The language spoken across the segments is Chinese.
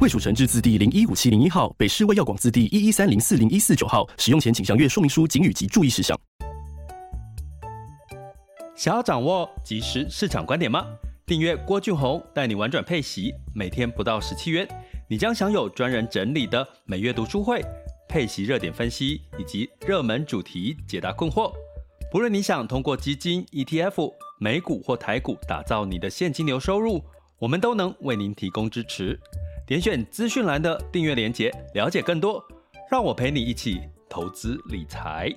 卫署成制字第零一五七零一号，北市卫药广字第一一三零四零一四九号。使用前请详阅说明书、警语及注意事项。想要掌握即时市场观点吗？订阅郭俊宏带你玩转配息，每天不到十七元，你将享有专人整理的每月读书会、配息热点分析以及热门主题解答困惑。不论你想通过基金、ETF、美股或台股打造你的现金流收入，我们都能为您提供支持。点选资讯栏的订阅连结，了解更多。让我陪你一起投资理财。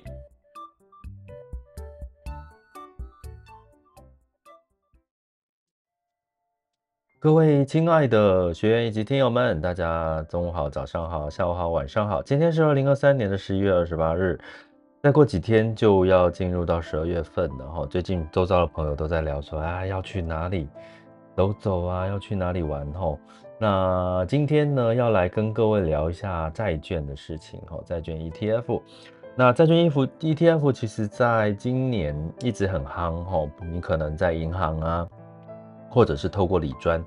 各位亲爱的学员以及听友们，大家中午好、早上好、下午好、晚上好。今天是二零二三年的十一月二十八日，再过几天就要进入到十二月份了哈。最近周遭的朋友都在聊说啊，要去哪里走走啊，要去哪里玩哈。那今天呢，要来跟各位聊一下债券的事情哈，债券 ETF。那债券 ETF ETF 其实在今年一直很夯哈，你可能在银行啊。或者是透过理专，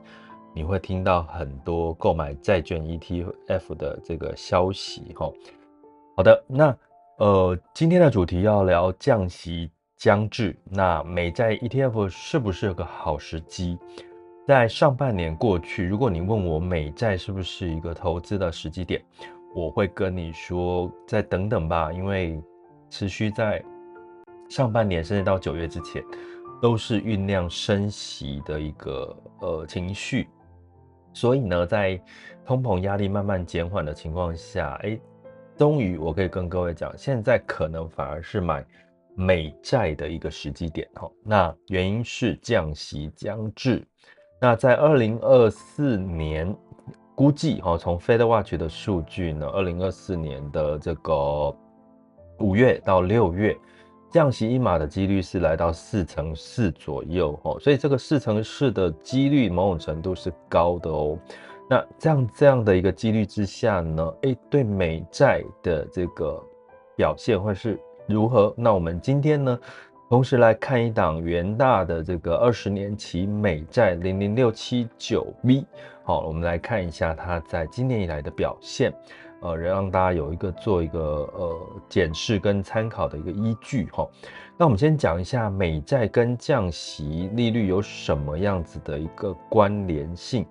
你会听到很多购买债券 ETF 的这个消息哈。好的，那呃，今天的主题要聊降息将至，那美债 ETF 是不是有个好时机？在上半年过去，如果你问我美债是不是一个投资的时机点，我会跟你说再等等吧，因为持续在上半年甚至到九月之前。都是酝酿升息的一个呃情绪，所以呢，在通膨压力慢慢减缓的情况下，哎，终于我可以跟各位讲，现在可能反而是买美债的一个时机点哈。那原因是降息将至，那在二零二四年估计哈，从 FedWatch 的数据呢，二零二四年的这个五月到六月。降息一码的几率是来到四成四左右哦，所以这个四成四的几率某种程度是高的哦。那这样这样的一个几率之下呢，诶，对美债的这个表现会是如何？那我们今天呢，同时来看一档元大的这个二十年期美债零零六七九 V，好，我们来看一下它在今年以来的表现。呃，让大家有一个做一个呃检视跟参考的一个依据哈。那我们先讲一下美债跟降息利率有什么样子的一个关联性。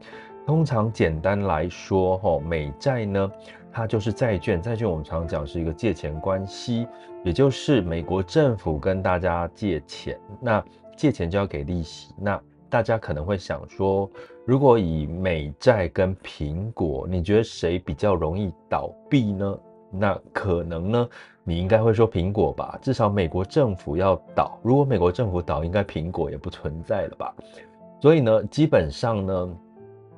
通常简单来说哈，美债呢，它就是债券，债券我们常讲是一个借钱关系，也就是美国政府跟大家借钱，那借钱就要给利息，那。大家可能会想说，如果以美债跟苹果，你觉得谁比较容易倒闭呢？那可能呢，你应该会说苹果吧。至少美国政府要倒，如果美国政府倒，应该苹果也不存在了吧。所以呢，基本上呢，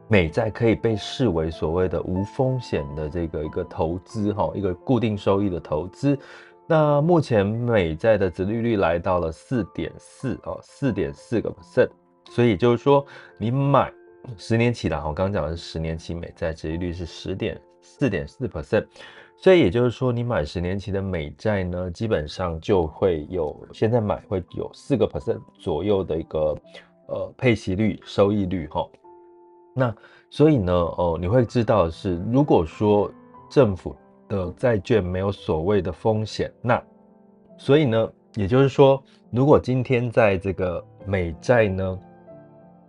美债可以被视为所谓的无风险的这个一个投资，哈，一个固定收益的投资。那目前美债的殖利率来到了四点四哦，四点四个 percent。所以就是说，你买十年期的，我刚刚讲的是十年期美债，殖利率是十点四点四 percent，所以也就是说，你买十年期的美债呢，基本上就会有现在买会有四个 percent 左右的一个呃配息率、收益率哈。那所以呢，哦，你会知道的是，如果说政府的债券没有所谓的风险，那所以呢，也就是说，如果今天在这个美债呢，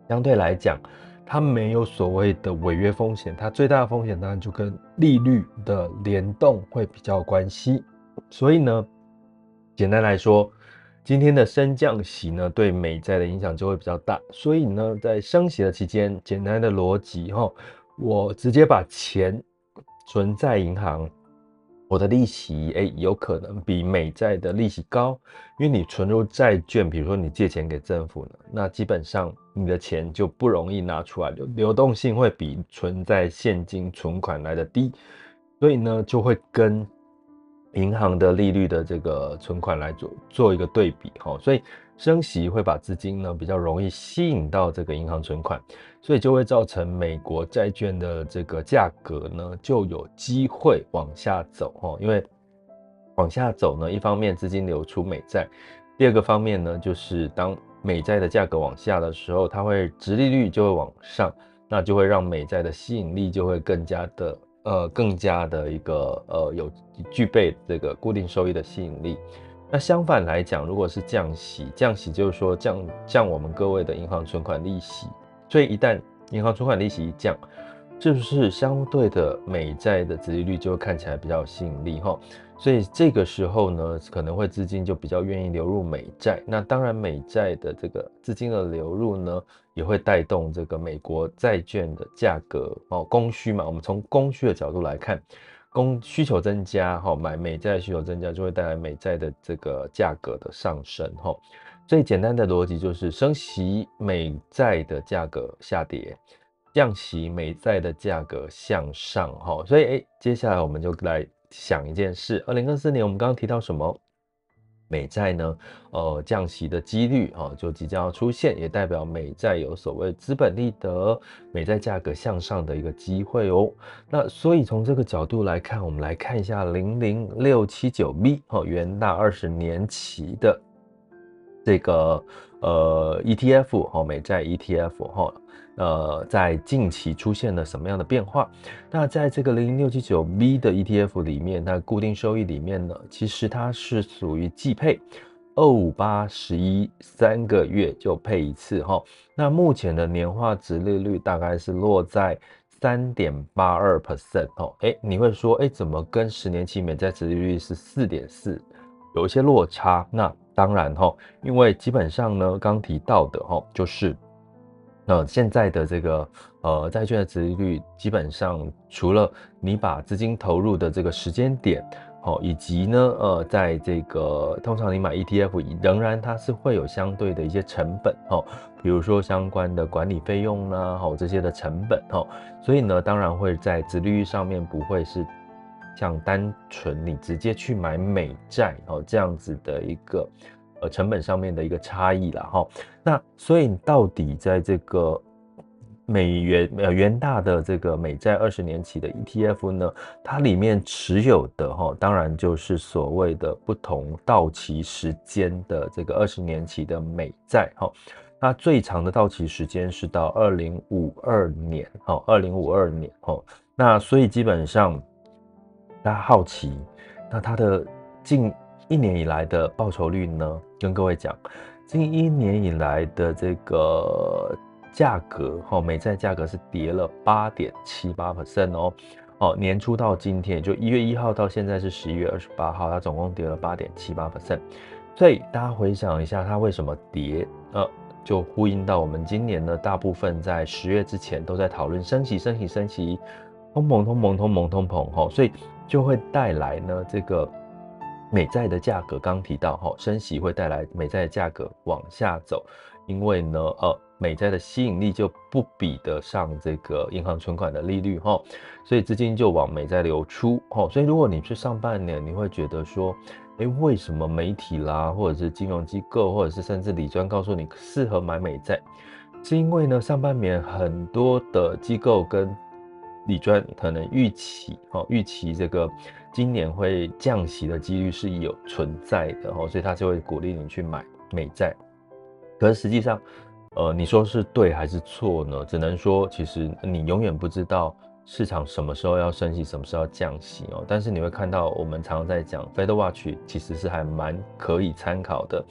相对来讲，它没有所谓的违约风险，它最大的风险当然就跟利率的联动会比较关系。所以呢，简单来说，今天的升降息呢，对美债的影响就会比较大。所以呢，在升息的期间，简单的逻辑哈，我直接把钱存在银行。我的利息诶，有可能比美债的利息高，因为你存入债券，比如说你借钱给政府呢，那基本上你的钱就不容易拿出来，流流动性会比存在现金存款来的低，所以呢就会跟银行的利率的这个存款来做做一个对比哈，所以升息会把资金呢比较容易吸引到这个银行存款，所以就会造成美国债券的这个价格呢就有机会往下走哈，因为往下走呢，一方面资金流出美债，第二个方面呢就是当美债的价格往下的时候，它会殖利率就会往上，那就会让美债的吸引力就会更加的。呃，更加的一个呃有具备这个固定收益的吸引力。那相反来讲，如果是降息，降息就是说降降我们各位的银行存款利息。所以一旦银行存款利息一降，是不是相对的美债的殖利率就会看起来比较有吸引力哈？所以这个时候呢，可能会资金就比较愿意流入美债。那当然，美债的这个资金的流入呢，也会带动这个美国债券的价格哦，供需嘛。我们从供需的角度来看，供需求增加哈，买美债需求增加，就会带来美债的这个价格的上升哈。最简单的逻辑就是升息，美债的价格下跌；降息，美债的价格向上哈。所以诶，接下来我们就来。想一件事，二零二四年我们刚刚提到什么？美债呢？呃，降息的几率啊，就即将要出现，也代表美债有所谓资本利得，美债价格向上的一个机会哦。那所以从这个角度来看，我们来看一下零零六七九 B 哦，元大二十年期的这个呃 ETF 哦，美债 ETF 哈。呃，在近期出现了什么样的变化？那在这个零零六七九 B 的 ETF 里面，那固定收益里面呢，其实它是属于季配，二五八十一三个月就配一次哈。那目前的年化值利率大概是落在三点八二 percent 哦。哎，你会说，哎，怎么跟十年期美债值利率是四点四，有一些落差？那当然哈，因为基本上呢，刚提到的哈，就是。那现在的这个呃债券的殖利率，基本上除了你把资金投入的这个时间点，好，以及呢呃在这个通常你买 ETF，仍然它是会有相对的一些成本，哦，比如说相关的管理费用啦，好这些的成本，哦，所以呢当然会在殖利率上面不会是像单纯你直接去买美债哦这样子的一个。呃，成本上面的一个差异了哈。那所以到底在这个美元呃元大的这个美债二十年期的 ETF 呢，它里面持有的哈，当然就是所谓的不同到期时间的这个二十年期的美债哈。那最长的到期时间是到二零五二年哈，二零五二年哈。那所以基本上大家好奇，那它的近一年以来的报酬率呢？跟各位讲，近一年以来的这个价格，哈，美债价格是跌了八点七八 percent 哦，哦，年初到今天，就一月一号到现在是十一月二十八号，它总共跌了八点七八 percent。所以大家回想一下，它为什么跌？呃，就呼应到我们今年呢，大部分在十月之前都在讨论升息、升息、升息，通膨、通膨、通膨、通膨，哈，所以就会带来呢这个。美债的价格刚提到哈，升息会带来美债的价格往下走，因为呢，呃，美债的吸引力就不比得上这个银行存款的利率哈，所以资金就往美债流出哈。所以如果你去上半年，你会觉得说，诶，为什么媒体啦，或者是金融机构，或者是甚至理专告诉你适合买美债，是因为呢，上半年很多的机构跟理专可能预期哈，预期这个。今年会降息的几率是有存在的哦，所以他就会鼓励你去买美债。可是实际上，呃，你说是对还是错呢？只能说，其实你永远不知道市场什么时候要升息，什么时候要降息哦。但是你会看到，我们常常在讲 Fed Watch，其实是还蛮可以参考的。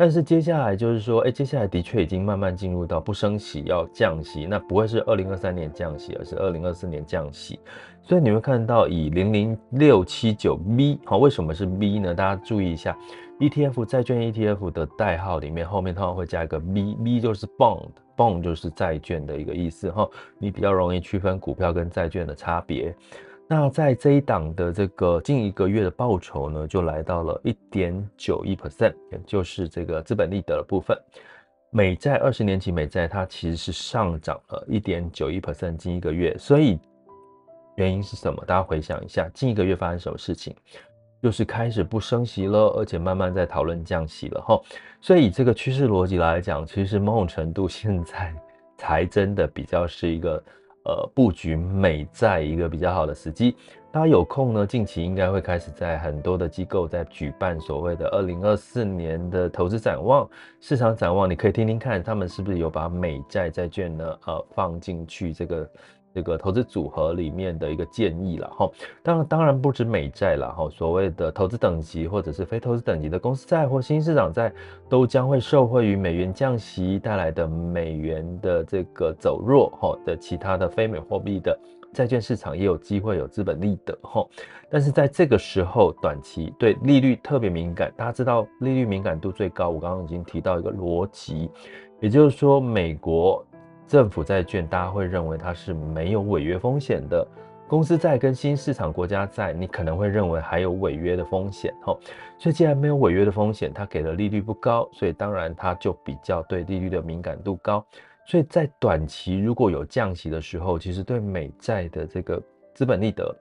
但是接下来就是说，哎，接下来的确已经慢慢进入到不升息要降息，那不会是二零二三年降息，而是二零二四年降息。所以你会看到以零零六七九 B，好，为什么是 B 呢？大家注意一下，ETF 债券 ETF 的代号里面后面通常会加一个 B，B 就是 Bond，Bond 就是债券的一个意思哈，你比较容易区分股票跟债券的差别。那在这一档的这个近一个月的报酬呢，就来到了一点九一 percent，也就是这个资本利得的部分。美债二十年期美债它其实是上涨了一点九一 percent，近一个月。所以原因是什么？大家回想一下，近一个月发生什么事情？就是开始不升息了，而且慢慢在讨论降息了哈。所以以这个趋势逻辑来讲，其实某种程度现在 才真的比较是一个呃布局美债一个比较好的时机。大家有空呢，近期应该会开始在很多的机构在举办所谓的二零二四年的投资展望、市场展望，你可以听听看他们是不是有把美债债券呢呃放进去这个。这个投资组合里面的一个建议了哈，当然当然不止美债了哈，所谓的投资等级或者是非投资等级的公司债或新市场债，都将会受惠于美元降息带来的美元的这个走弱哈的其他的非美货币的债券市场也有机会有资本利得哈，但是在这个时候短期对利率特别敏感，大家知道利率敏感度最高，我刚刚已经提到一个逻辑，也就是说美国。政府债券，大家会认为它是没有违约风险的。公司债跟新市场国家债，你可能会认为还有违约的风险。吼，所以既然没有违约的风险，它给的利率不高，所以当然它就比较对利率的敏感度高。所以在短期如果有降息的时候，其实对美债的这个资本利得。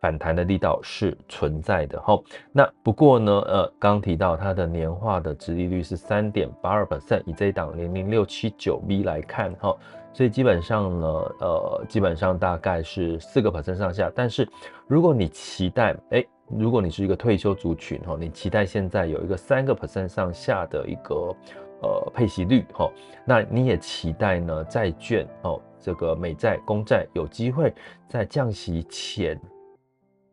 反弹的力道是存在的哈，那不过呢，呃，刚提到它的年化的殖利率是三点八二 percent，以这一档零零六七九 B 来看哈，所以基本上呢，呃，基本上大概是四个 percent 上下。但是如果你期待，哎，如果你是一个退休族群哈，你期待现在有一个三个 percent 上下的一个呃配息率哈，那你也期待呢债券哦，这个美债公债有机会在降息前。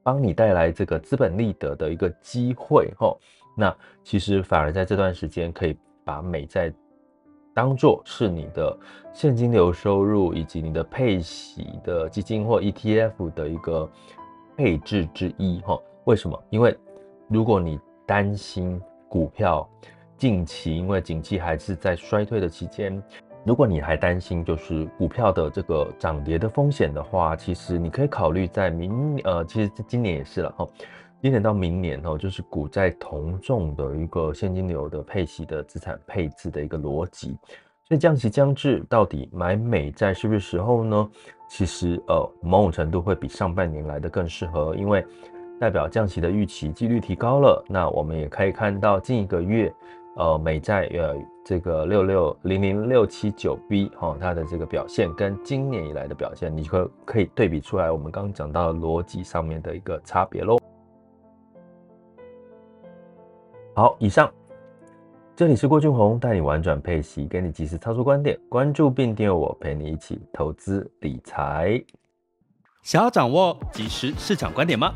帮你带来这个资本利得的一个机会，吼，那其实反而在这段时间可以把美债当做是你的现金流收入以及你的配息的基金或 ETF 的一个配置之一，吼，为什么？因为如果你担心股票近期因为景气还是在衰退的期间。如果你还担心就是股票的这个涨跌的风险的话，其实你可以考虑在明呃，其实今年也是了哈，今年到明年哈，就是股债同重的一个现金流的配息的资产配置的一个逻辑。所以降息将至，到底买美债是不是时候呢？其实呃，某种程度会比上半年来的更适合，因为代表降息的预期几率提高了。那我们也可以看到近一个月。呃，美债呃，这个六六零零六七九 B 哈，它的这个表现跟今年以来的表现，你可可以对比出来，我们刚刚讲到逻辑上面的一个差别喽。好，以上，这里是郭俊宏带你玩转配息，给你及时操作观点，关注并订阅我，陪你一起投资理财。想要掌握即时市场观点吗？